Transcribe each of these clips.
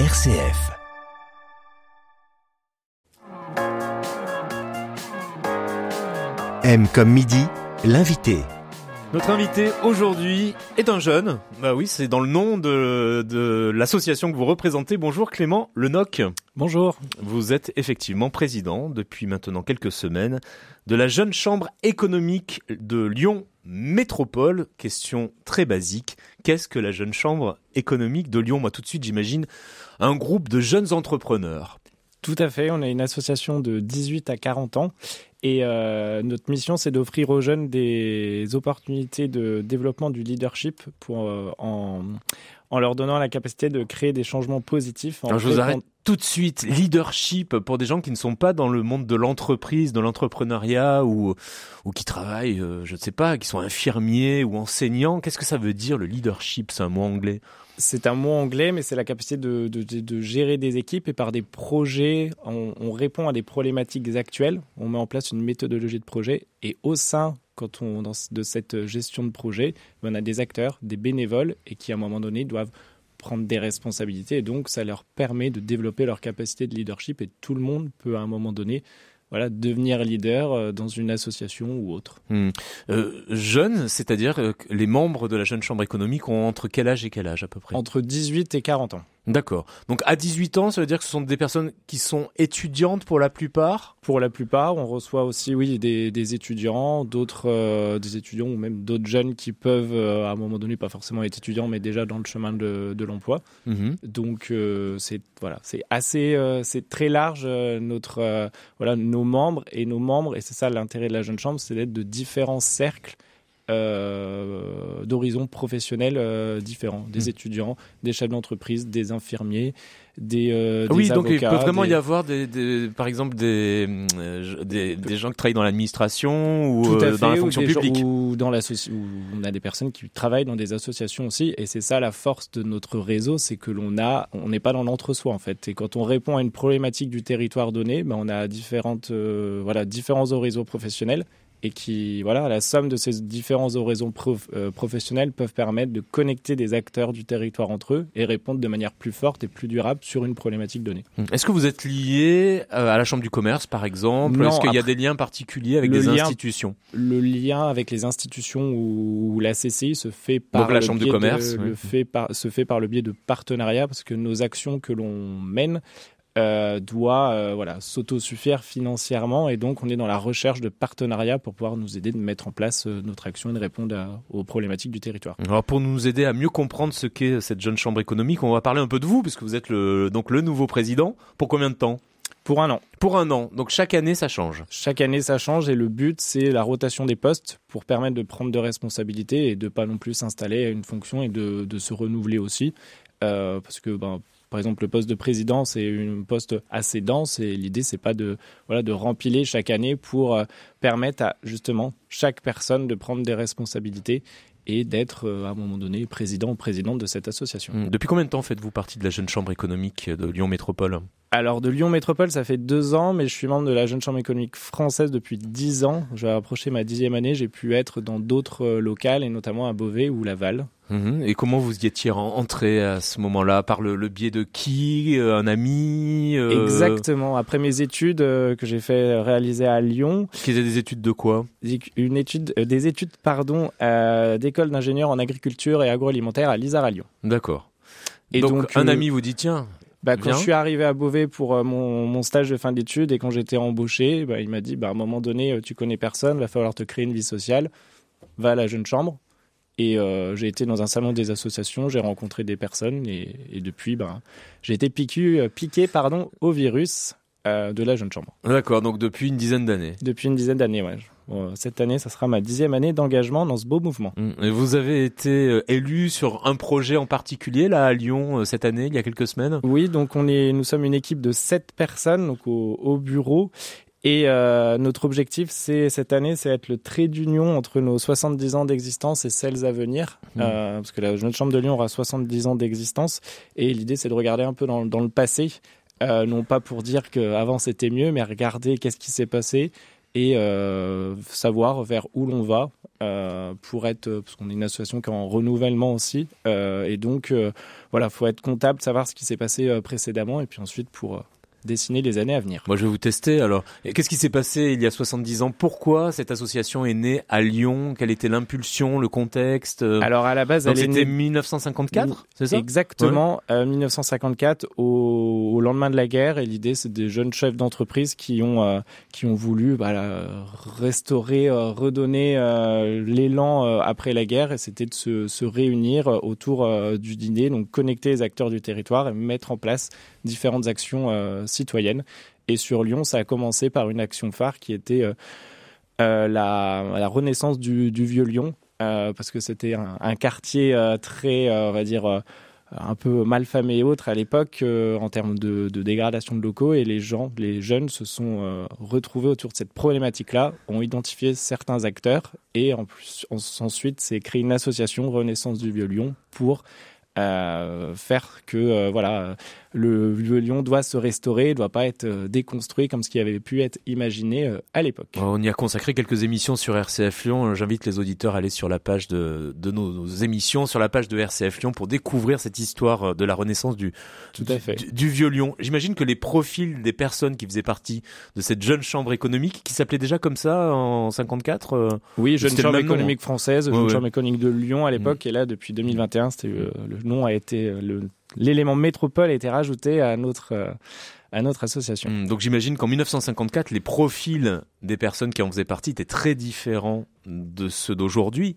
RCF. M comme midi, l'invité. Notre invité aujourd'hui est un jeune. Bah oui, c'est dans le nom de, de l'association que vous représentez. Bonjour Clément Lenoc. Bonjour. Vous êtes effectivement président depuis maintenant quelques semaines de la jeune chambre économique de Lyon Métropole. Question très basique. Qu'est-ce que la jeune chambre économique de Lyon? Moi tout de suite j'imagine un groupe de jeunes entrepreneurs. Tout à fait, on est une association de 18 à 40 ans et euh, notre mission c'est d'offrir aux jeunes des opportunités de développement du leadership pour, euh, en, en leur donnant la capacité de créer des changements positifs. Alors je vous arrête tout de suite. Leadership pour des gens qui ne sont pas dans le monde de l'entreprise, de l'entrepreneuriat ou, ou qui travaillent, euh, je ne sais pas, qui sont infirmiers ou enseignants. Qu'est-ce que ça veut dire le leadership? C'est un mot anglais c'est un mot anglais, mais c'est la capacité de, de, gérer des équipes et par des projets, on, on, répond à des problématiques actuelles, on met en place une méthodologie de projet et au sein quand on, dans, de cette gestion de projet, on a des acteurs, des bénévoles et qui à un moment donné doivent prendre des responsabilités. Et donc ça leur permet de développer leur capacité de leadership et tout le monde peut à un moment donné voilà, devenir leader euh, dans une association ou autre. Hmm. Euh, jeunes, c'est-à-dire euh, les membres de la jeune chambre économique ont entre quel âge et quel âge à peu près? Entre 18 et 40 ans. D'accord. Donc à 18 ans, ça veut dire que ce sont des personnes qui sont étudiantes pour la plupart? Pour la plupart, on reçoit aussi oui des, des étudiants, d'autres euh, des étudiants ou même d'autres jeunes qui peuvent euh, à un moment donné pas forcément être étudiants mais déjà dans le chemin de, de l'emploi. Mmh. Donc euh, c'est voilà, c'est assez c'est très large notre voilà nos membres et nos membres et c'est ça l'intérêt de la jeune chambre, c'est d'être de différents cercles euh, d'horizons professionnels euh, différents, des mmh. étudiants, des chefs d'entreprise, des infirmiers, des, euh, oui, des donc il peut vraiment des... y avoir des, des, par exemple des, euh, des, des, gens qui travaillent dans l'administration ou fait, dans la fonction ou publique. Gens, ou dans où on a des personnes qui travaillent dans des associations aussi, et c'est ça la force de notre réseau, c'est que l'on a, on n'est pas dans l'entre-soi en fait. Et quand on répond à une problématique du territoire donné, ben on a différentes, voilà, différents horizons professionnels et qui, voilà, la somme de ces différents horizons prof, euh, professionnels peuvent permettre de connecter des acteurs du territoire entre eux et répondre de manière plus forte et plus durable sur une problématique donnée. Est-ce que vous êtes lié euh, à la Chambre du commerce, par exemple? Est-ce qu'il y a des liens particuliers avec des lien, institutions? Le lien avec les institutions ou, la CCI se fait par Donc la Chambre du commerce de, oui. le fait par, se fait par le biais de partenariats parce que nos actions que l'on mène euh, doit euh, voilà s'autosuffire financièrement et donc on est dans la recherche de partenariats pour pouvoir nous aider de mettre en place euh, notre action et de répondre à, aux problématiques du territoire. Alors pour nous aider à mieux comprendre ce qu'est cette jeune chambre économique, on va parler un peu de vous puisque vous êtes le donc le nouveau président. Pour combien de temps? Pour un an. Pour un an. Donc chaque année, ça change. Chaque année, ça change et le but, c'est la rotation des postes pour permettre de prendre de responsabilités et de pas non plus s'installer à une fonction et de, de se renouveler aussi. Euh, parce que ben, par exemple, le poste de président, c'est un poste assez dense et l'idée, c'est pas de, voilà, de rempiler chaque année pour euh, permettre à justement chaque personne de prendre des responsabilités et d'être euh, à un moment donné président ou présidente de cette association. Mmh. Depuis combien de temps faites-vous partie de la jeune chambre économique de Lyon Métropole? Alors de Lyon Métropole, ça fait deux ans, mais je suis membre de la Jeune Chambre économique française depuis dix ans. Je vais approcher ma dixième année. J'ai pu être dans d'autres locales, et notamment à Beauvais ou Laval. Mmh. Et comment vous y étiez entré à ce moment-là? Par le, le, biais de qui Un ami euh... Exactement. Après mes études euh, que j'ai fait réaliser à Lyon. Qui étaient des études de quoi? Une étude, euh, des études, pardon, euh, d'école d'ingénieur en agriculture et agroalimentaire à l'ISAR à Lyon. D'accord. Et donc, donc un ami vous dit tiens, bah, quand Bien. je suis arrivé à Beauvais pour euh, mon, mon, stage de fin d'études et quand j'étais embauché, bah, il m'a dit bah, à un moment donné, euh, tu connais personne, va falloir te créer une vie sociale, va à la jeune chambre. Et euh, j'ai été dans un salon des associations, j'ai rencontré des personnes et, et depuis, bah, j'ai été piqué, piqué pardon, au virus de la jeune chambre. D'accord, donc depuis une dizaine d'années. Depuis une dizaine d'années, ouais. Cette année, ça sera ma dixième année d'engagement dans ce beau mouvement. Et vous avez été euh, élu sur un projet en particulier là à Lyon euh, cette année, il y a quelques semaines? Oui, donc on est, nous sommes une équipe de sept personnes donc au, au bureau. Et euh, notre objectif, c'est cette année, c'est être le trait d'union entre nos 70 ans d'existence et celles à venir, mmh. euh, parce que la Jeune Chambre de Lyon aura 70 ans d'existence. Et l'idée, c'est de regarder un peu dans, dans le passé, euh, non pas pour dire qu'avant c'était mieux, mais regarder qu'est-ce qui s'est passé et savoir vers où l'on va pour être, parce qu'on est une association qui est en renouvellement aussi, et donc voilà, faut être comptable, savoir ce qui s'est passé précédemment, et puis ensuite pour dessiner les années à venir. Moi, je vais vous tester. Alors, qu'est-ce qui s'est passé il y a 70 ans? Pourquoi cette association est née à Lyon? Quelle était l'impulsion, le contexte Alors, à la base, elle c'était 1954, c'est ça? Exactement, 1954, euh, au, lendemain de la guerre. Et l'idée, c'est des jeunes chefs d'entreprise qui ont euh, qui ont voulu bah, restaurer, euh, redonner l'élan après la guerre. Et c'était de se, se réunir autour du dîner, donc connecter les acteurs du territoire et mettre en place différentes actions euh, citoyennes. Et sur Lyon, ça a commencé par une action phare qui était euh, euh, la, renaissance du, vieux Lyon, parce que c'était un, quartier très, on va dire, un peu malfamé et autres à l'époque en termes de, dégradation de locaux et les gens, les jeunes se sont retrouvés autour de cette problématique-là, ont identifié certains acteurs et en plus ensuite c'est créé une association Renaissance du Vieux Lyon pour faire que voilà le vieux Lyon doit se restaurer, ne doit pas être euh, déconstruit comme ce qui avait pu être imaginé euh, à l'époque. On y a consacré quelques émissions sur RCF Lyon. J'invite les auditeurs à aller sur la page de, de nos, émissions, sur la page de RCF Lyon pour découvrir cette histoire euh, de la renaissance du, Tout à fait. du, vieux Lyon. J'imagine que les profils des personnes qui faisaient partie de cette jeune chambre économique, qui s'appelait déjà comme ça en 54 Oui, jeune chambre économique française, jeune chambre économique de Lyon à l'époque, mm. et là depuis 2021, c'était le nom a été le l'élément métropole a été rajouté à notre euh, à notre association. Hmm, donc j'imagine qu'en 1954, les profils des personnes qui en faisaient partie étaient très différents de ceux d'aujourd'hui.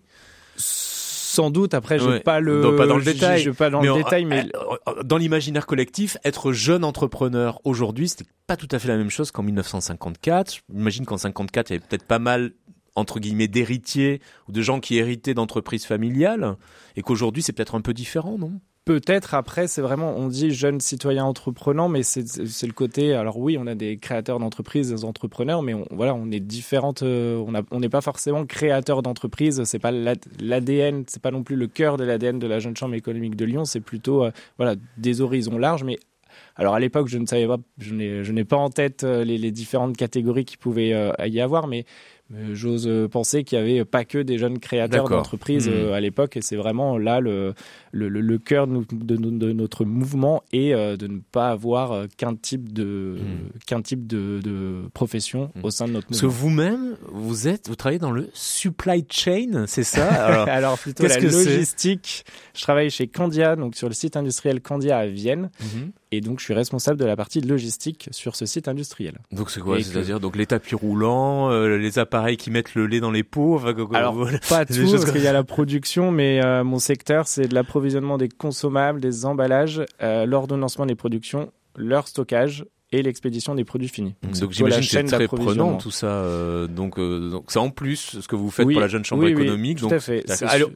Sans doute. Après, je pas le, pas dans le détail, je, pas dans le détail, mais dans l'imaginaire collectif, être jeune entrepreneur aujourd'hui, c'était pas tout à fait la même chose qu'en 1954. J'imagine qu'en 54, il y avait peut-être pas mal entre guillemets d'héritiers ou de gens qui héritaient d'entreprises familiales, et qu'aujourd'hui c'est peut-être un peu différent, non? Peut-être après, c'est vraiment, on dit jeune citoyen entreprenant, mais c'est le côté. Alors oui, on a des créateurs d'entreprises, des entrepreneurs, mais on, voilà, on est différentes. Euh, on n'est pas forcément créateur d'entreprise. C'est pas l'ADN, c'est pas non plus le cœur de l'ADN de la jeune chambre économique de Lyon. C'est plutôt euh, voilà des horizons larges, mais alors à l'époque, je ne savais pas, je n'ai pas en tête euh, les, différentes catégories qui pouvaient y avoir, mais J'ose euh, penser qu'il n'y avait pas que des jeunes créateurs d'entreprises hmm. euh, à l'époque, et c'est vraiment là le, le, le cœur de, de, notre mouvement et euh, de ne pas avoir qu'un type de hmm. qu'un type de, de profession hmm. au sein de notre mouvement. Parce que vous-même, vous êtes, vous travaillez dans le supply chain, c'est ça? Alors, plutôt la logistique. Je travaille chez Candia, donc sur le site industriel Candia à Vienne. Et donc, je suis responsable de la partie logistique sur ce site industriel. Donc, c'est quoi C'est-à-dire donc les tapis roulants, les appareils pareil qui mettent le lait dans les pots. Alors pas tout, parce qu'il y a la production, mais euh, mon secteur c'est de l'approvisionnement des consommables, des emballages, euh, l'ordonnancement des productions, leur stockage et l'expédition des produits finis. Donc, j'imagine que c'est très prenant tout ça. Euh, donc donc c'est en plus ce que vous faites pour la jeune chambre économique. tout à fait.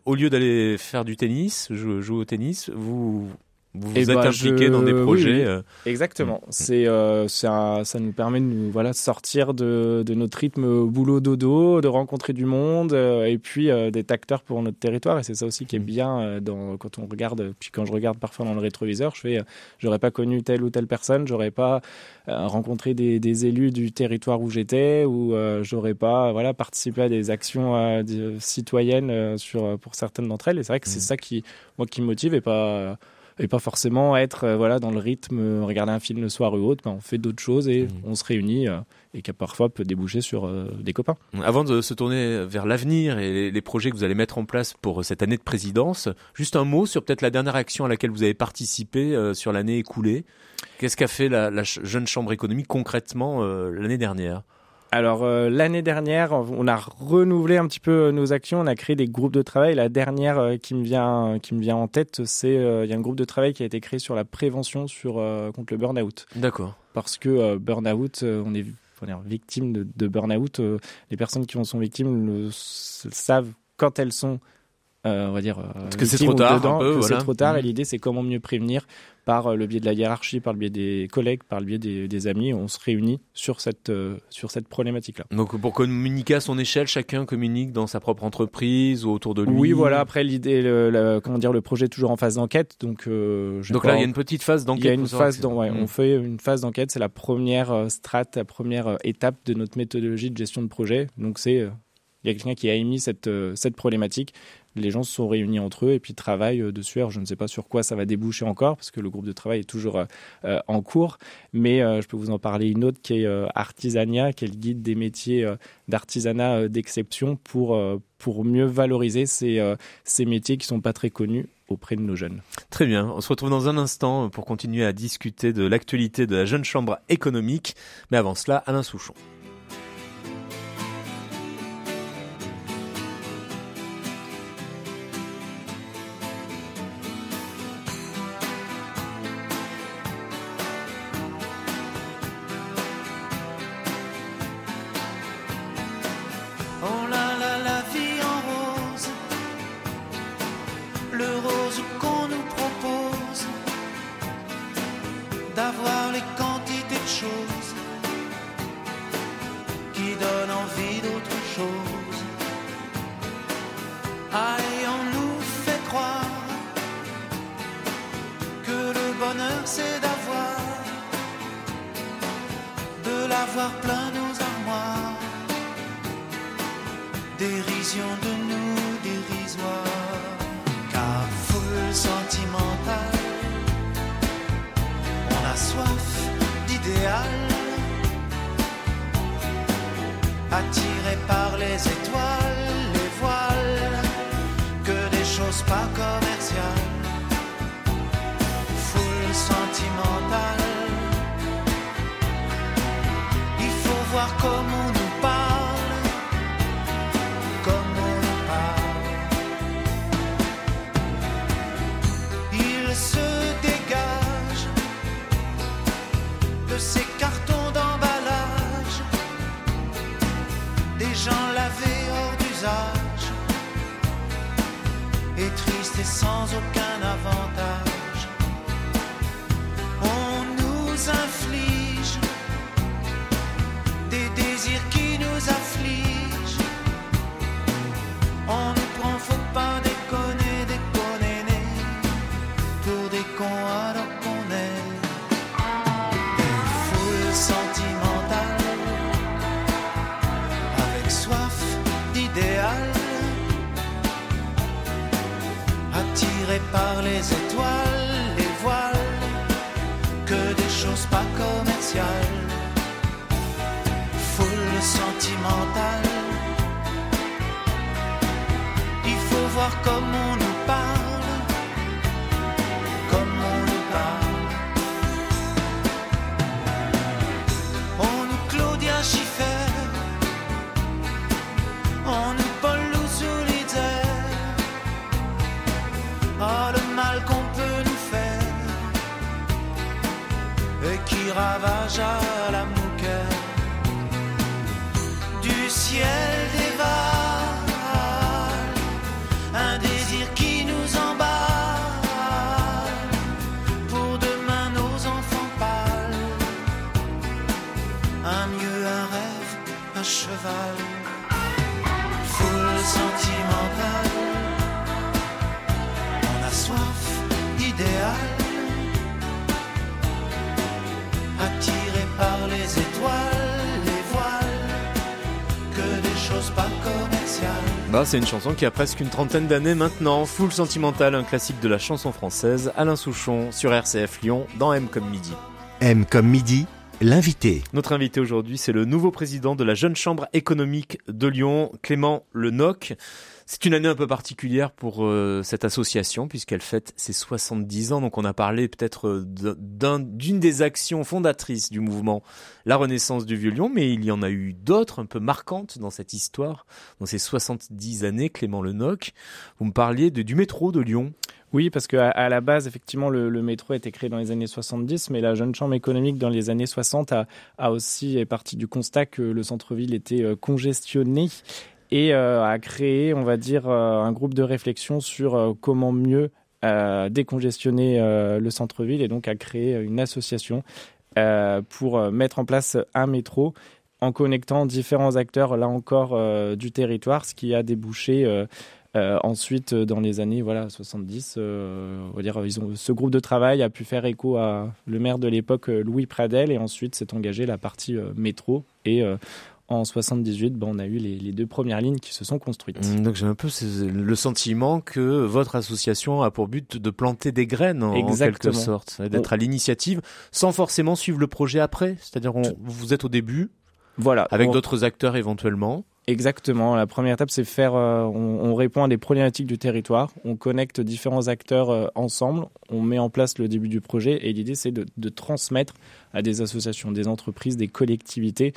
au lieu d'aller faire du tennis, jouer au tennis, vous vous vous êtes ben, impliqué dans des projets. Euh. Exactement. Mm. C'est euh, ça, ça nous permet de nous voilà sortir de, de notre rythme boulot dodo, de rencontrer du monde euh, et puis euh, d'être acteur pour notre territoire. Et c'est ça aussi qui est mm. bien dans quand on regarde. Puis quand je regarde parfois dans le rétroviseur, je fais j'aurais pas connu telle ou telle personne, j'aurais pas rencontré des, des, élus du territoire où j'étais ou j'aurais pas voilà participé à des actions citoyennes sur pour certaines d'entre elles. Et c'est vrai que c'est mm. ça qui moi qui me motive et pas et pas forcément être euh, voilà dans le rythme, euh, regarder un film le soir ou autre. Ben, on fait d'autres choses et mmh. on se réunit euh, et qui parfois peut déboucher sur des copains. Avant de se tourner vers l'avenir et les, projets que vous allez mettre en place pour cette année de présidence, juste un mot sur peut-être la dernière action à laquelle vous avez participé sur l'année écoulée. Qu'est-ce qu'a fait la, la, jeune chambre économique concrètement l'année dernière? Alors euh, l'année dernière, on a renouvelé un petit peu euh, nos actions, on a créé des groupes de travail. La dernière euh, qui me vient qui me vient en tête, c'est il y a un groupe de travail qui a été créé sur la prévention sur contre le burn-out. D'accord. Parce que burn-out, on est victime de, de burn-out. les personnes qui en sont victimes le, savent quand elles sont on va dire. Parce que c'est trop tard. C'est trop tard. Et mm. l'idée, c'est comment mieux prévenir par euh, le biais de la hiérarchie, par le biais des collègues, par le biais des, amis, on se réunit sur cette, euh, sur cette problématique-là. Donc pour communiquer à son échelle, chacun communique dans sa propre entreprise ou autour de lui Oui, voilà, après l'idée, le, comment dire, le projet est toujours en phase d'enquête. Donc, euh, donc là, il y a une petite phase d'enquête. Il y a une phase, dans, ouais, on mm. fait une phase d'enquête, c'est la première strate, la première étape de notre méthodologie de gestion de projet. Donc c'est il y a quelqu'un qui a émis cette, cette problématique les gens se sont réunis entre eux et puis travaillent euh, dessus. Alors, je ne sais pas sur quoi ça va déboucher encore, parce que le groupe de travail est toujours euh, euh, en cours, mais je peux vous en parler une autre qui est Artisania, qui est le guide des métiers d'artisanat d'exception pour, pour mieux valoriser ces, ces métiers qui ne sont pas très connus auprès de nos jeunes. Très bien, on se retrouve dans un instant pour continuer à discuter de l'actualité de la jeune chambre économique, mais avant cela, Alain Souchon. visage est triste et sans aucun avantage. voir comme Bah, c'est une chanson qui a presque une trentaine d'années maintenant. Full sentimental, un classique de la chanson française. Alain Souchon sur RCF Lyon dans M comme midi. M comme midi, l'invité. Notre invité aujourd'hui, c'est le nouveau président de la Jeune Chambre économique de Lyon, Clément Lenoc. C'est une année un peu particulière pour euh, cette association puisqu'elle fête ses 70 ans. Donc on a parlé peut-être euh, d'une des actions fondatrices du mouvement La Renaissance du Vieux-Lyon, mais il y en a eu d'autres un peu marquantes dans cette histoire, dans ces 70 années. Clément Lenoc, vous me parliez de, du métro de Lyon. Oui, parce qu'à à la base, effectivement, le, métro a été créé dans les années 70, mais la jeune chambre économique dans les années 60 a, a aussi est partie du constat que le centre-ville était euh, congestionné et a créé, on va dire, un groupe de réflexion sur comment mieux décongestionner le centre-ville et donc a créé une association pour mettre en place un métro en connectant différents acteurs, là encore, du territoire, ce qui a débouché euh, ensuite, dans les années voilà 70, euh, on va dire, ce groupe de travail a pu faire écho à le maire de l'époque, euh, Louis Pradel, et ensuite s'est engagé la partie métro. Et en 78, ben, on a eu les, deux premières lignes qui se sont construites. Mmh, donc j'ai un peu le sentiment que votre association a pour but de planter des graines en, quelque sorte, d'être à l'initiative sans forcément suivre le projet après. C'est-à-dire vous êtes au début, voilà, avec d'autres acteurs éventuellement. Exactement. La première étape, c'est faire. Euh, on, répond à des problématiques du territoire. On connecte différents acteurs euh, ensemble. On met en place le début du projet. Et l'idée, c'est de, de, transmettre à des associations, des entreprises, des collectivités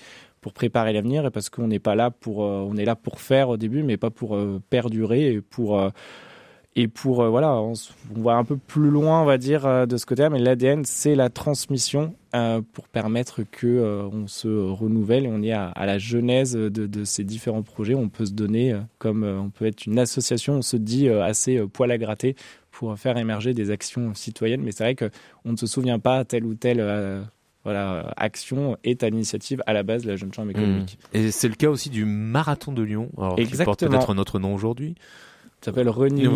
pour préparer l'avenir. Et parce qu'on n'est pas là pour. Euh, on est là pour faire au début, mais pas pour perdurer et pour et pour euh, voilà, on, va un peu plus loin, on va dire euh, de ce côté-là, mais l'ADN c'est la transmission euh, pour permettre que on se renouvelle et on est à, la genèse de, de, ces différents projets. On peut se donner comme on peut être une association, on se dit assez poil à gratter pour faire émerger des actions citoyennes. Mais c'est vrai que on ne se souvient pas telle ou telle voilà, action est à l'initiative à la base de la Jeune Chambre économique. Mmh. Et c'est le cas aussi du marathon de Lyon, alors, qui porte peut-être notre nom aujourd'hui s'appelle René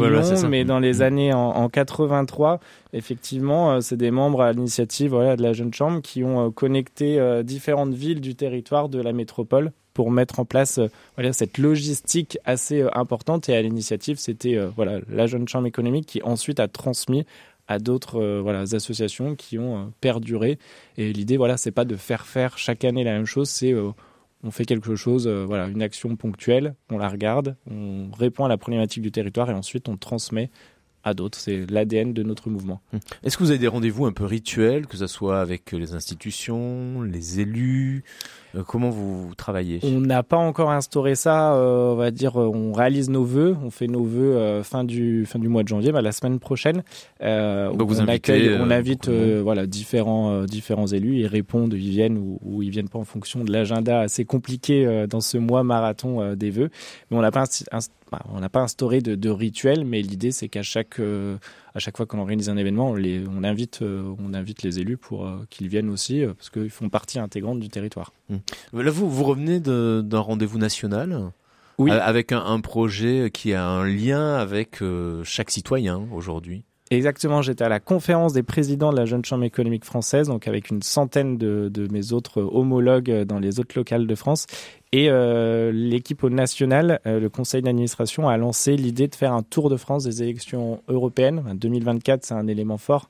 mais dans les mm. années en, 83, effectivement, euh, c'est des membres à l'initiative voilà, de la Jeune Chambre qui ont euh, connecté euh, différentes villes du territoire de la métropole pour mettre en place voilà, cette logistique assez importante. Et à l'initiative, c'était voilà, la Jeune Chambre économique qui ensuite a transmis à d'autres voilà, associations qui ont perduré. Et l'idée, voilà, c'est pas de faire faire chaque année la même chose, c'est on fait quelque chose, euh, voilà, une action ponctuelle, on la regarde, on répond à la problématique du territoire et ensuite on transmet à d'autres. C'est l'ADN de notre mouvement. Hum. Est-ce que vous avez des rendez-vous un peu rituels, que ce soit avec les institutions, les élus euh, Comment vous travaillez On n'a pas encore instauré ça. Euh, on va dire, euh, on réalise nos vœux. On fait nos vœux fin du fin du mois de janvier, bah, la semaine prochaine. Donc vous on accueille, on invite voilà différents différents élus. Ils répondent, ils viennent ou, ou ils viennent pas en fonction de l'agenda assez compliqué dans ce mois marathon des vœux. Mais on n'a pas bah, on n'a pas instauré de, de rituel, mais l'idée c'est qu'à chaque à chaque fois qu'on organise un événement, on, les, on invite on invite les élus pour qu'ils viennent aussi parce qu'ils font partie intégrante du territoire. Mmh. Là, vous, vous revenez d'un rendez-vous national oui. avec un, projet qui a un lien avec euh, chaque citoyen aujourd'hui. Exactement, j'étais à la conférence des présidents de la Jeune Chambre économique française, donc avec une centaine de, de mes autres homologues dans les autres locales de France. Et euh, l'équipe au national, euh, le conseil d'administration, a lancé l'idée de faire un tour de France des élections européennes. 2024, c'est un élément fort.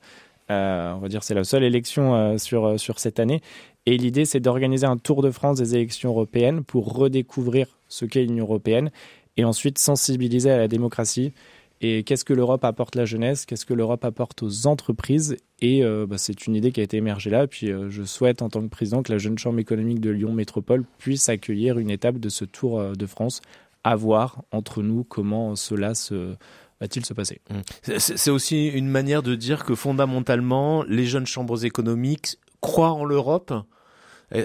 Euh, on va dire c'est la seule élection euh, sur, sur cette année. Et l'idée, c'est d'organiser un tour de France des élections européennes pour redécouvrir ce qu'est l'Union européenne et ensuite sensibiliser à la démocratie. Et qu'est-ce que l'Europe apporte à la jeunesse Qu'est-ce que l'Europe apporte aux entreprises? Et euh, bah, c'est une idée qui a été émergée là. Puis euh, je souhaite, en tant que président, que la Jeune Chambre économique de Lyon Métropole puisse accueillir une étape de ce Tour euh, de France, à voir entre nous comment cela va-t-il se passer mmh. C'est aussi une manière de dire que fondamentalement, les jeunes chambres économiques croient en l'Europe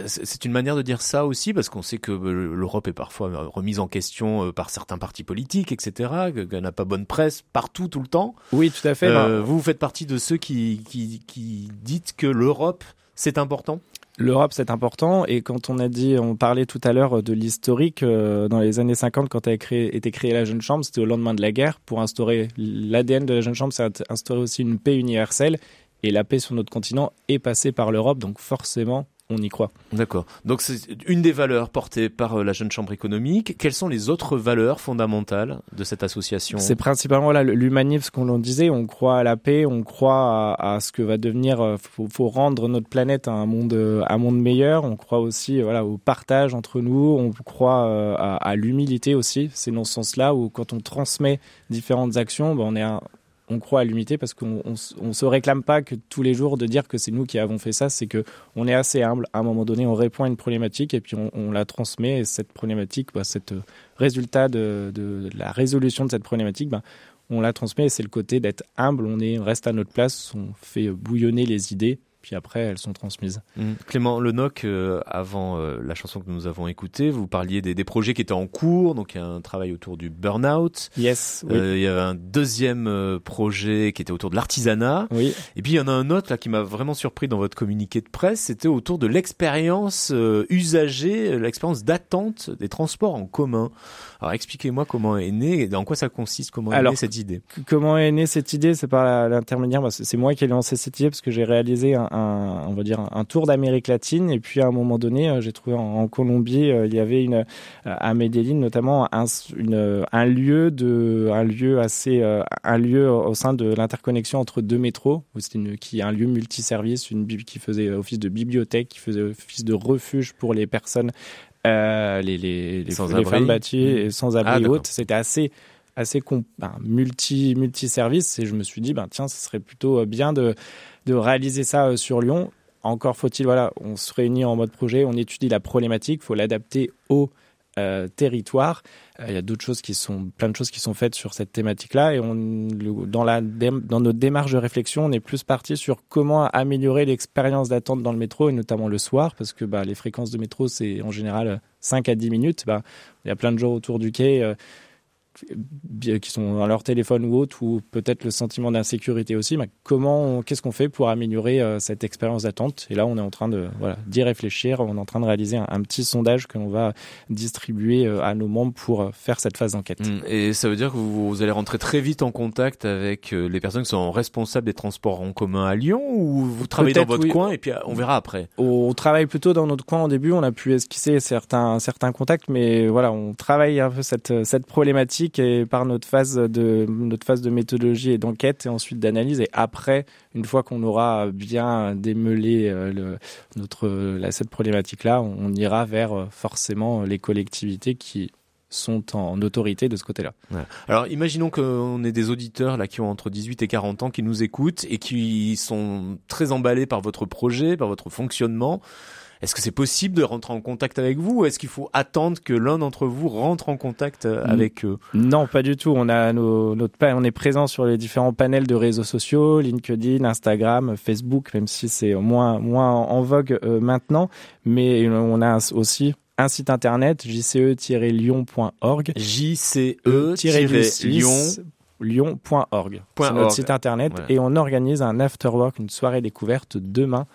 c'est une manière de dire ça aussi, parce qu'on sait que euh, l'Europe est parfois euh, remise en question euh, par certains partis politiques, etc., qu'elle n'a pas bonne presse partout, tout le temps. Oui, tout à fait. vous, vous faites partie de ceux qui, qui, qui dites que l'Europe, c'est important? L'Europe, c'est important. Et quand on a dit, on parlait tout à l'heure de l'historique, dans les années 50, quand a été créée la Jeune Chambre, c'était au lendemain de la guerre. Pour instaurer l'ADN de la Jeune Chambre, c'est instaurer aussi une paix universelle. Et la paix sur notre continent est passée par l'Europe. Donc forcément, on y croit. D'accord. Donc c'est une des valeurs portées par euh, la Jeune Chambre économique. Quelles sont les autres valeurs fondamentales de cette association? C'est principalement l'humanisme, ce qu'on disait. On croit à la paix, on croit à, ce que va devenir. Il euh, faut, rendre notre planète un monde, euh, un monde meilleur. On croit aussi, voilà, au partage entre nous. On croit à, l'humilité aussi. C'est dans ce sens-là où quand on transmet différentes actions, ben, on est un, on croit à l'unité parce qu'on on, se réclame pas que tous les jours de dire que c'est nous qui avons fait ça, c'est que on est assez humble. À un moment donné, on répond à une problématique et puis on, la transmet. Et cette problématique, bah, cet euh, résultat de, la résolution de cette problématique, bah, on la transmet. Et c'est le côté d'être humble. On est, reste à notre place, on fait bouillonner les idées puis après elles sont transmises. Mmh. Clément Lenoc, avant la chanson que nous avons écoutée, vous parliez des, des, projets qui étaient en cours, donc il y a un travail autour du burn-out. Yes. Oui. il y a un deuxième projet qui était autour de l'artisanat. Oui. Et puis il y en a un autre là qui m'a vraiment surpris dans votre communiqué de presse, c'était autour de l'expérience usagée, l'expérience d'attente des transports en commun. Alors expliquez-moi comment est née et dans quoi ça consiste, comment est née cette idée. Comment est née cette idée? C'est par l'intermédiaire, bah, c'est moi qui ai lancé cette idée parce que j'ai réalisé un, on va dire un tour d'Amérique latine. Et puis à un moment donné, euh, j'ai trouvé en, Colombie, euh, il y avait une euh, à Medellin notamment un, une, un lieu de un lieu assez un lieu au sein de l'interconnexion entre deux métros, c'était une qui un lieu multiservice, une qui faisait office de bibliothèque, qui faisait office de refuge pour les personnes euh, les, les, les, femmes battues et sans abri ah, C'était assez assez ben, multi multi service et je me suis dit ben tiens ce serait plutôt bien de de réaliser ça euh, sur Lyon encore faut-il voilà on se réunit en mode projet on étudie la problématique faut l'adapter au euh, territoire. Euh, il y a d'autres choses qui sont, plein de choses qui sont faites sur cette thématique-là. Et on, dans, la, dans notre démarche de réflexion, on est plus parti sur comment améliorer l'expérience d'attente dans le métro, et notamment le soir, parce que bah, les fréquences de métro, c'est en général 5 à 10 minutes. Bah, il y a plein de gens autour du quai. Qui sont dans leur téléphone ou autre, ou peut-être le sentiment d'insécurité aussi. Mais comment, qu'est-ce qu'on fait pour améliorer euh, cette expérience d'attente? Et là, on est en train de voilà d'y réfléchir. On est en train de réaliser un, petit sondage que l'on va distribuer euh, à nos membres pour euh, faire cette phase d'enquête. Mmh. Et ça veut dire que vous, allez rentrer très vite en contact avec les personnes qui sont responsables des transports en commun à Lyon, ou vous travaillez dans votre coin et puis on verra après? On travaille plutôt dans notre coin au début. On a pu esquisser certains certains contacts, mais voilà, on travaille un peu cette cette problématique et par notre phase de notre phase de méthodologie et d'enquête et ensuite d'analyse et après une fois qu'on aura bien démêlé euh, notre cette problématique là on, ira vers euh, forcément les collectivités qui sont en autorité de ce côté-là. Alors imaginons qu'on ait des auditeurs là qui ont entre 18 et 40 ans qui nous écoutent et qui sont très emballés par votre projet, par votre fonctionnement. Est-ce que c'est possible de rentrer en contact avec vous ou est-ce qu'il faut attendre que l'un d'entre vous rentre en contact euh, avec eux? Non, pas du tout. On a nos, notre on est présent sur les différents panels de réseaux sociaux, LinkedIn, Instagram, Facebook, même si c'est moins moins en vogue euh, maintenant, mais on a aussi un site internet jce-lyon.org jce-lyon lyon.org. C'est notre site internet et on organise un afterwork, une soirée découverte demain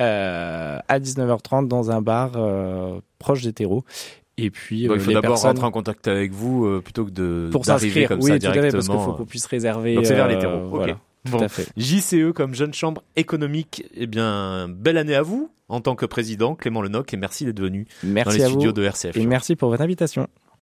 euh, à 19h30 dans un bar euh, proche des terreaux. Et puis, il faut d'abord rentrer en contact avec vous euh, plutôt que de pour s'inscrire comme oui, ça directement. parce qu'il faut qu'on puisse réserver. Donc c'est vers les terreaux. Voilà. Tout à fait. JCE comme jeune chambre économique. Eh bien, belle année à vous en tant que président, Clément Lenoc, et merci d'être venu merci dans les studios de RCF. Et merci pour votre invitation.